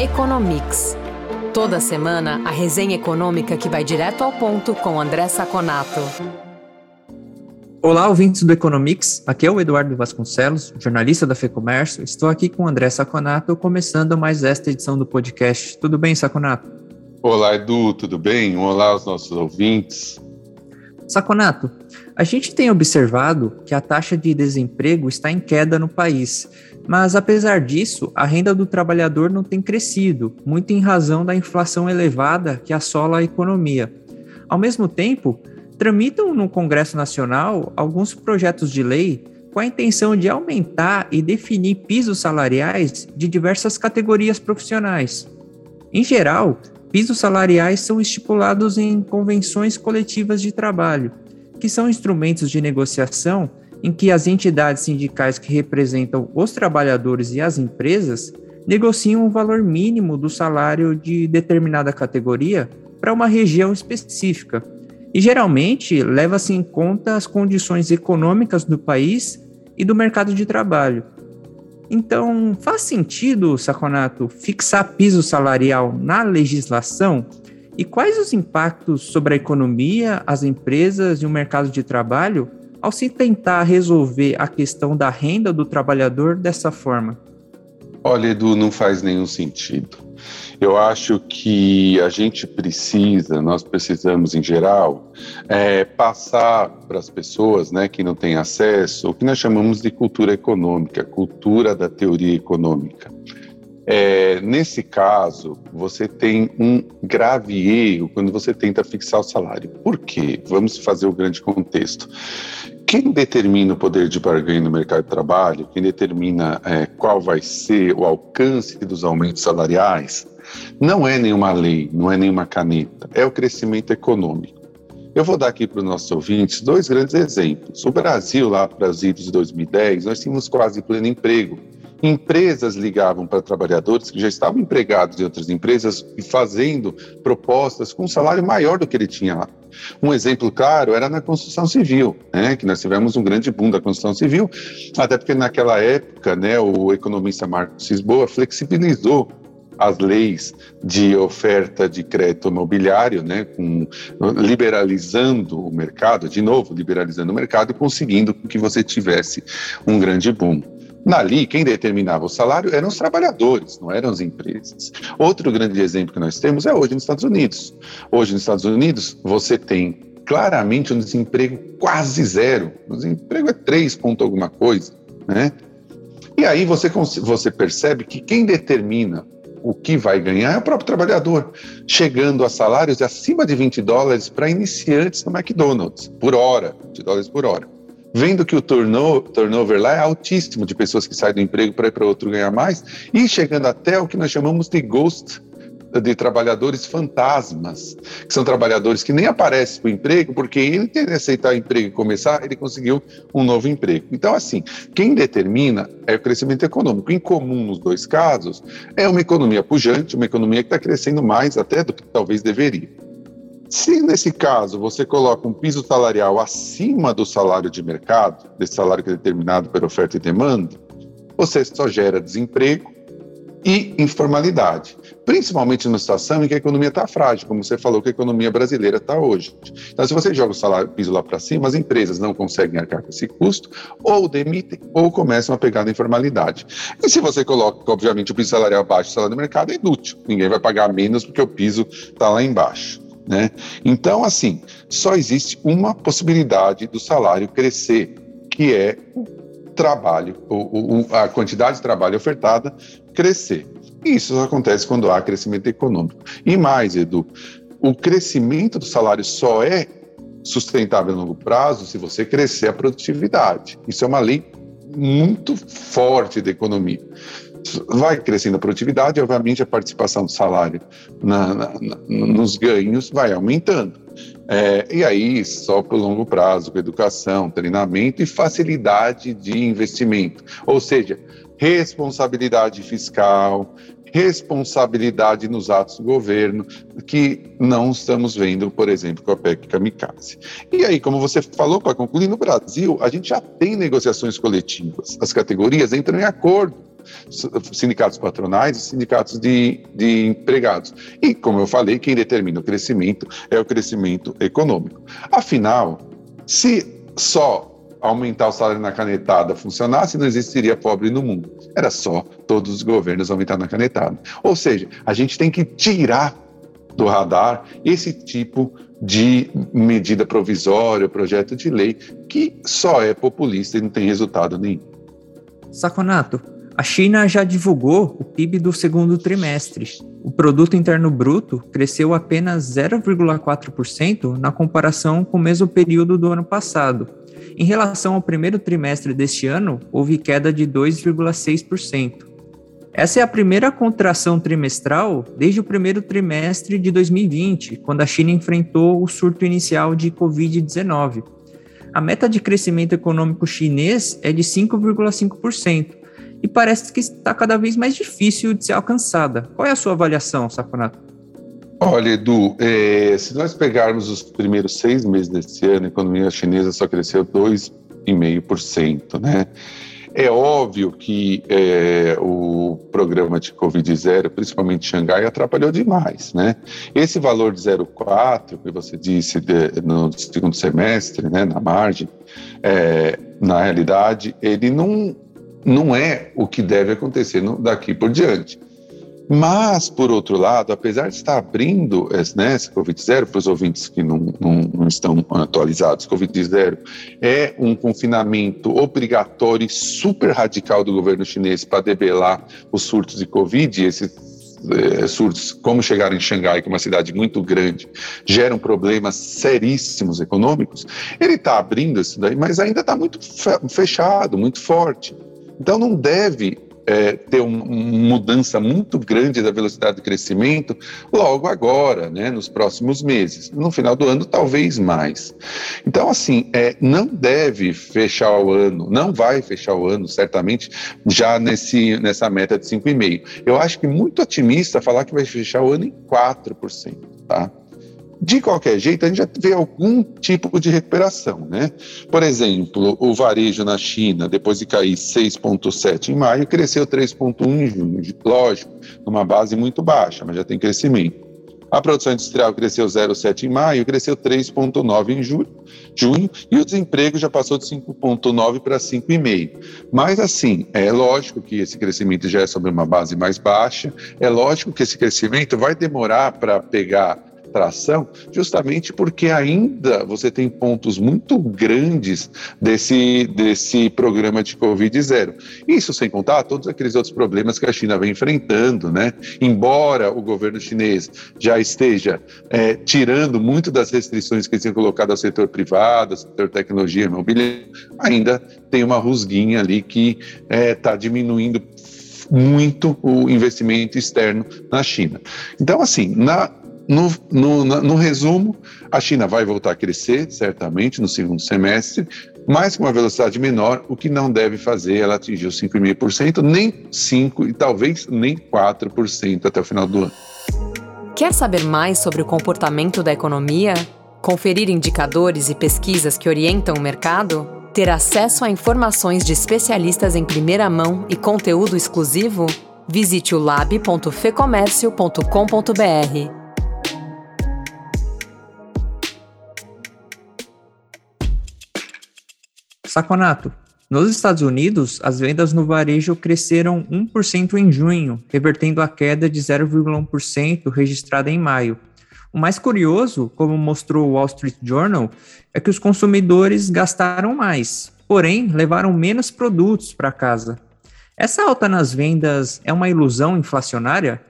Economics. Toda semana, a resenha econômica que vai direto ao ponto com André Saconato. Olá, ouvintes do Economics. Aqui é o Eduardo Vasconcelos, jornalista da FEComércio. Estou aqui com o André Saconato, começando mais esta edição do podcast. Tudo bem, Saconato? Olá, Edu, tudo bem? Olá aos nossos ouvintes. Saconato, a gente tem observado que a taxa de desemprego está em queda no país mas, apesar disso, a renda do trabalhador não tem crescido, muito em razão da inflação elevada que assola a economia. Ao mesmo tempo, tramitam no Congresso Nacional alguns projetos de lei com a intenção de aumentar e definir pisos salariais de diversas categorias profissionais. Em geral, pisos salariais são estipulados em convenções coletivas de trabalho, que são instrumentos de negociação em que as entidades sindicais que representam os trabalhadores e as empresas negociam o valor mínimo do salário de determinada categoria para uma região específica. E geralmente leva-se em conta as condições econômicas do país e do mercado de trabalho. Então, faz sentido, Saconato, fixar piso salarial na legislação? E quais os impactos sobre a economia, as empresas e o mercado de trabalho ao se tentar resolver a questão da renda do trabalhador dessa forma? Olha, Edu, não faz nenhum sentido. Eu acho que a gente precisa, nós precisamos em geral, é, passar para as pessoas né, que não têm acesso o que nós chamamos de cultura econômica, cultura da teoria econômica. É, nesse caso, você tem um grave erro quando você tenta fixar o salário. Por quê? Vamos fazer o grande contexto. Quem determina o poder de barganha no mercado de trabalho, quem determina é, qual vai ser o alcance dos aumentos salariais, não é nenhuma lei, não é nenhuma caneta, é o crescimento econômico. Eu vou dar aqui para os nossos ouvintes dois grandes exemplos. O Brasil, lá para os de 2010, nós tínhamos quase pleno emprego Empresas ligavam para trabalhadores que já estavam empregados em outras empresas e fazendo propostas com um salário maior do que ele tinha lá. Um exemplo claro era na construção civil, né, que nós tivemos um grande boom da construção civil, até porque naquela época né, o economista Marcos Lisboa flexibilizou as leis de oferta de crédito imobiliário, né, com, liberalizando o mercado, de novo, liberalizando o mercado e conseguindo que você tivesse um grande boom. Nali, quem determinava o salário eram os trabalhadores, não eram as empresas. Outro grande exemplo que nós temos é hoje nos Estados Unidos. Hoje nos Estados Unidos, você tem claramente um desemprego quase zero. O desemprego é 3 ponto alguma coisa, né? E aí você, você percebe que quem determina o que vai ganhar é o próprio trabalhador, chegando a salários acima de 20 dólares para iniciantes no McDonald's, por hora, 20 dólares por hora vendo que o turnover lá é altíssimo de pessoas que saem do emprego para ir para outro ganhar mais, e chegando até o que nós chamamos de ghost de trabalhadores fantasmas, que são trabalhadores que nem aparecem para o emprego, porque ele tem que aceitar o emprego e começar, ele conseguiu um novo emprego. Então, assim, quem determina é o crescimento econômico. Em comum nos dois casos, é uma economia pujante, uma economia que está crescendo mais até do que talvez deveria. Se nesse caso você coloca um piso salarial acima do salário de mercado, desse salário que é determinado pela oferta e demanda, você só gera desemprego e informalidade, principalmente numa situação em que a economia está frágil, como você falou que a economia brasileira está hoje. Então, se você joga o salário piso lá para cima, as empresas não conseguem arcar com esse custo, ou demitem, ou começam a pegar na informalidade. E se você coloca, obviamente, o piso salarial abaixo do salário do mercado, é inútil. Ninguém vai pagar menos porque o piso está lá embaixo. Né? Então, assim, só existe uma possibilidade do salário crescer, que é o trabalho, o, o, a quantidade de trabalho ofertada crescer. E isso acontece quando há crescimento econômico. E mais, Edu, o crescimento do salário só é sustentável a longo prazo se você crescer a produtividade. Isso é uma lei muito forte da economia vai crescendo a produtividade, obviamente a participação do salário na, na, nos ganhos vai aumentando. É, e aí, só para o longo prazo, com educação, treinamento e facilidade de investimento. Ou seja, responsabilidade fiscal, responsabilidade nos atos do governo, que não estamos vendo, por exemplo, com a PEC Kamikaze. E aí, como você falou, para concluir, no Brasil, a gente já tem negociações coletivas. As categorias entram em acordo sindicatos patronais e sindicatos de, de empregados. E, como eu falei, quem determina o crescimento é o crescimento econômico. Afinal, se só aumentar o salário na canetada funcionasse, não existiria pobre no mundo. Era só todos os governos aumentar na canetada. Ou seja, a gente tem que tirar do radar esse tipo de medida provisória, projeto de lei, que só é populista e não tem resultado nenhum. Saconato, a China já divulgou o PIB do segundo trimestre. O produto interno bruto cresceu apenas 0,4% na comparação com o mesmo período do ano passado. Em relação ao primeiro trimestre deste ano, houve queda de 2,6%. Essa é a primeira contração trimestral desde o primeiro trimestre de 2020, quando a China enfrentou o surto inicial de Covid-19. A meta de crescimento econômico chinês é de 5,5% e parece que está cada vez mais difícil de ser alcançada. Qual é a sua avaliação, Saconato? Olha, Edu, é, se nós pegarmos os primeiros seis meses desse ano, a economia chinesa só cresceu 2,5%, né? É óbvio que é, o programa de Covid-0, principalmente Xangai, atrapalhou demais, né? Esse valor de 0,4 que você disse de, no segundo semestre, né, na margem, é, na realidade, ele não, não é o que deve acontecer no, daqui por diante. Mas, por outro lado, apesar de estar abrindo né, esse Covid-0, para os ouvintes que não, não, não, estão atualizados, Covid-0 é um confinamento obrigatório e super radical do governo chinês para debelar os surtos de Covid, esses é, surtos, como chegar em Xangai, que é uma cidade muito grande, geram problemas seríssimos econômicos, ele está abrindo isso daí, mas ainda está muito fechado, muito forte. Então não deve é, ter uma mudança muito grande da velocidade de crescimento logo agora, né, nos próximos meses. No final do ano, talvez mais. Então, assim, é, não deve fechar o ano, não vai fechar o ano, certamente, já nesse, nessa meta de 5,5%. Eu acho que muito otimista falar que vai fechar o ano em 4%. Tá? De qualquer jeito, a gente já vê algum tipo de recuperação, né? Por exemplo, o varejo na China, depois de cair 6,7 em maio, cresceu 3,1 em junho. Lógico, numa base muito baixa, mas já tem crescimento. A produção industrial cresceu 0,7 em maio, cresceu 3,9 em julho, junho, e o desemprego já passou de 5,9 para 5,5. Mas, assim, é lógico que esse crescimento já é sobre uma base mais baixa, é lógico que esse crescimento vai demorar para pegar tração, justamente porque ainda você tem pontos muito grandes desse, desse programa de Covid zero. Isso sem contar todos aqueles outros problemas que a China vem enfrentando, né? Embora o governo chinês já esteja é, tirando muito das restrições que tinha colocado ao setor privado, ao setor tecnologia, imobiliária, ainda tem uma rusguinha ali que está é, tá diminuindo muito o investimento externo na China. Então, assim, na, no, no, no, resumo, a China vai voltar a crescer, certamente, no segundo semestre, mas com uma velocidade menor, o que não deve fazer ela atingir os 5,5%, nem 5% e talvez nem 4% até o final do ano. Quer saber mais sobre o comportamento da economia? Conferir indicadores e pesquisas que orientam o mercado? Ter acesso a informações de especialistas em primeira mão e conteúdo exclusivo? Visite o lab.fecomércio.com.br. Saconato. Nos Estados Unidos, as vendas no varejo cresceram 1% em junho, revertendo a queda de 0,1% registrada em maio. O mais curioso, como mostrou o Wall Street Journal, é que os consumidores gastaram mais, porém levaram menos produtos para casa. Essa alta nas vendas é uma ilusão inflacionária?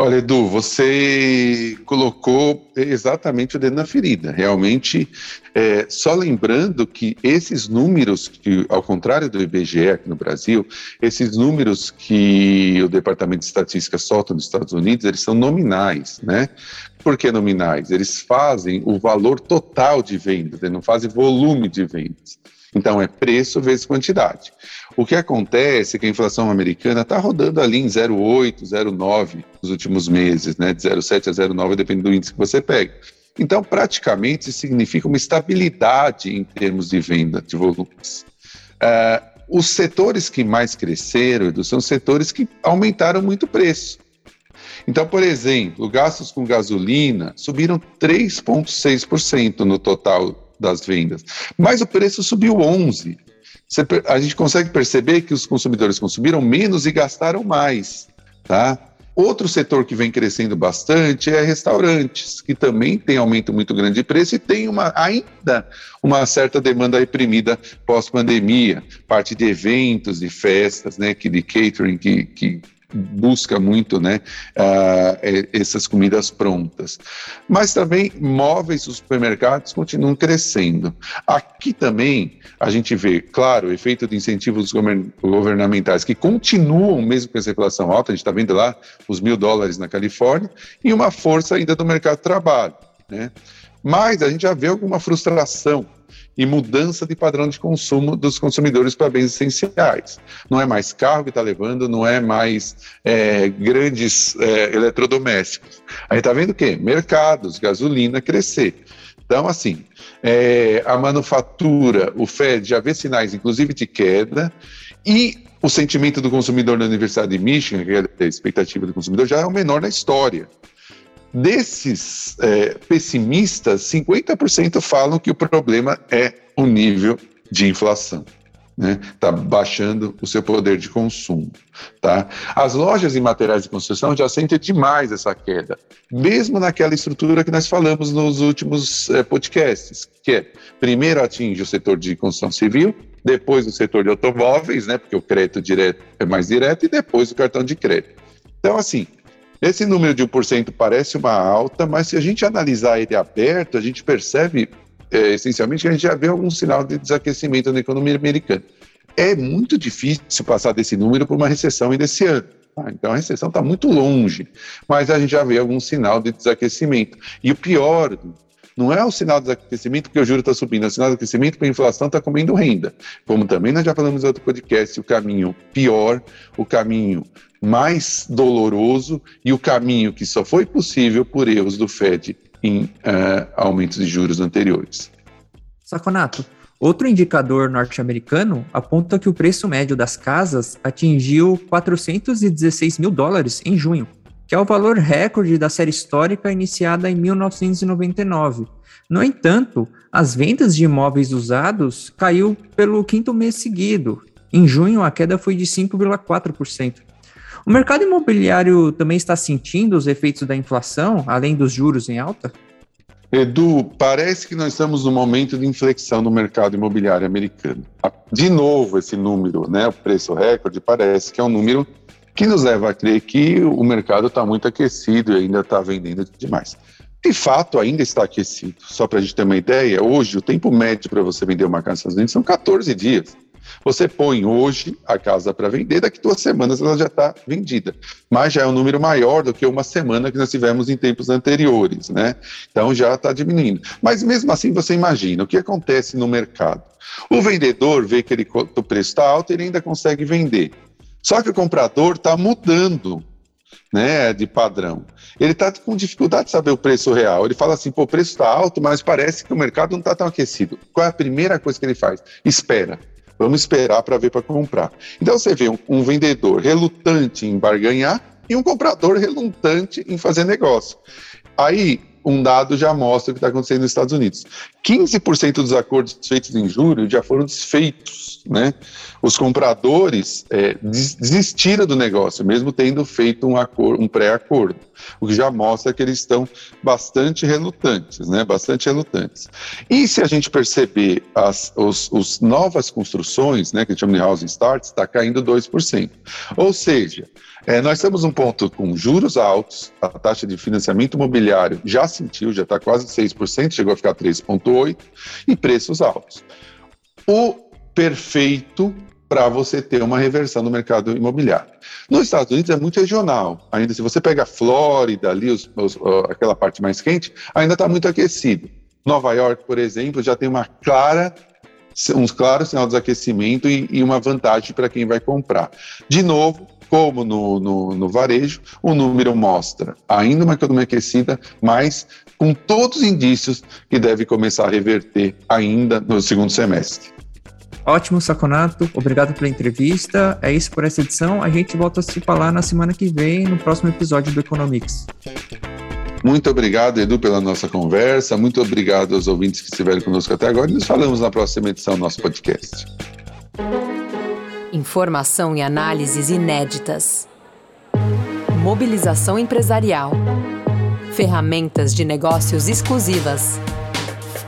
Olha, Edu, você colocou exatamente o dedo na ferida. Realmente, é, só lembrando que esses números, que, ao contrário do IBGE aqui no Brasil, esses números que o Departamento de Estatística solta nos Estados Unidos, eles são nominais, né? Por que nominais? Eles fazem o valor total de vendas, eles não fazem volume de vendas. Então, é preço vezes quantidade. O que acontece é que a inflação americana está rodando ali em 0,8, 0,9 nos últimos meses, né? de 0,7 a 0,9, depende do índice que você pega. Então, praticamente, significa uma estabilidade em termos de venda de volumes. Uh, os setores que mais cresceram são setores que aumentaram muito o preço. Então, por exemplo, gastos com gasolina subiram 3,6% no total das vendas, mas o preço subiu 11%. Você, a gente consegue perceber que os consumidores consumiram menos e gastaram mais. Tá? Outro setor que vem crescendo bastante é restaurantes, que também tem aumento muito grande de preço e tem uma, ainda uma certa demanda reprimida pós-pandemia, parte de eventos, de festas, né, que de catering, que, que busca muito né, uh, essas comidas prontas. Mas também móveis os supermercados continuam crescendo. Aqui também a gente vê, claro, o efeito de incentivos governamentais que continuam mesmo com essa inflação alta, a gente está vendo lá os mil dólares na Califórnia, e uma força ainda do mercado de trabalho. Né? Mas a gente já vê alguma frustração e mudança de padrão de consumo dos consumidores para bens essenciais. Não é mais carro que está levando, não é mais é, grandes é, eletrodomésticos. A gente está vendo o quê? Mercados, gasolina crescer. Então, assim, é, a manufatura, o Fed já vê sinais, inclusive, de queda, e o sentimento do consumidor na Universidade de Michigan, que é a expectativa do consumidor, já é o menor na história. Desses é, pessimistas, 50% falam que o problema é o nível de inflação. Está né? Tá baixando o seu poder de consumo. Tá? As lojas e materiais de construção já sentem demais essa queda, mesmo naquela estrutura que nós falamos nos últimos é, podcasts, que é primeiro atinge o setor de construção civil, depois o setor de automóveis, né, porque o crédito direto é mais direto, e depois o cartão de crédito. Então, assim, esse número de 1% parece uma alta, mas se a gente analisar ele aberto, a gente percebe é, essencialmente que a gente já vê algum sinal de desaquecimento na economia americana. É muito difícil passar desse número por uma recessão ainda esse ano. Tá? Então a recessão está muito longe, mas a gente já vê algum sinal de desaquecimento. E o pior não é o sinal de desaquecimento porque o juro está subindo, é o sinal de aquecimento porque a inflação está comendo renda. Como também nós já falamos em outro podcast, o caminho pior, o caminho mais doloroso e o caminho que só foi possível por erros do Fed em uh, aumentos de juros anteriores. Saconato, outro indicador norte-americano aponta que o preço médio das casas atingiu 416 mil dólares em junho, que é o valor recorde da série histórica iniciada em 1999. No entanto, as vendas de imóveis usados caiu pelo quinto mês seguido. Em junho, a queda foi de 5,4%. O mercado imobiliário também está sentindo os efeitos da inflação, além dos juros em alta? Edu, parece que nós estamos num momento de inflexão no mercado imobiliário americano. De novo, esse número, né, o preço recorde, parece que é um número que nos leva a crer que o mercado está muito aquecido e ainda está vendendo demais. De fato, ainda está aquecido. Só para a gente ter uma ideia, hoje o tempo médio para você vender uma casa nos Estados Unidos são 14 dias. Você põe hoje a casa para vender, daqui duas semanas ela já está vendida. Mas já é um número maior do que uma semana que nós tivemos em tempos anteriores, né? Então já está diminuindo. Mas mesmo assim, você imagina o que acontece no mercado. O vendedor vê que ele, o preço está alto, ele ainda consegue vender. Só que o comprador está mudando né, de padrão. Ele está com dificuldade de saber o preço real. Ele fala assim: pô, o preço está alto, mas parece que o mercado não está tão aquecido. Qual é a primeira coisa que ele faz? Espera. Vamos esperar para ver para comprar. Então você vê um, um, vendedor relutante em barganhar e um comprador relutante em fazer negócio. Aí um dado já mostra o que está acontecendo nos Estados Unidos. 15% dos acordos feitos em julho já foram desfeitos, né? Os compradores é, desistiram do negócio, mesmo tendo feito um, um pré-acordo, o que já mostra que eles estão bastante relutantes, né? Bastante relutantes. E se a gente perceber as os, os novas construções, né, que a gente chama de housing starts, está caindo 2%. Ou seja, é, nós temos um ponto com juros altos, a taxa de financiamento imobiliário já sentiu, já está quase 6%, chegou a ficar 3,8%, e preços altos. O perfeito para você ter uma reversão no mercado imobiliário. Nos Estados Unidos é muito regional. Ainda se você pega a Flórida, ali, os, os, aquela parte mais quente, ainda está muito aquecido. Nova York, por exemplo, já tem uma clara um claro sinal de aquecimento e, e uma vantagem para quem vai comprar. De novo, como no, no, no, varejo, o número mostra ainda uma economia aquecida, mas com todos os indícios que deve começar a reverter ainda no segundo semestre. Ótimo, Saconato. Obrigado pela entrevista. É isso por essa edição. A gente volta a se falar na semana que vem, no próximo episódio do Economics. Muito obrigado, Edu, pela nossa conversa. Muito obrigado aos ouvintes que estiveram conosco até agora. E nos falamos na próxima edição do nosso podcast. Informação e análises inéditas. Mobilização empresarial. Ferramentas de negócios exclusivas.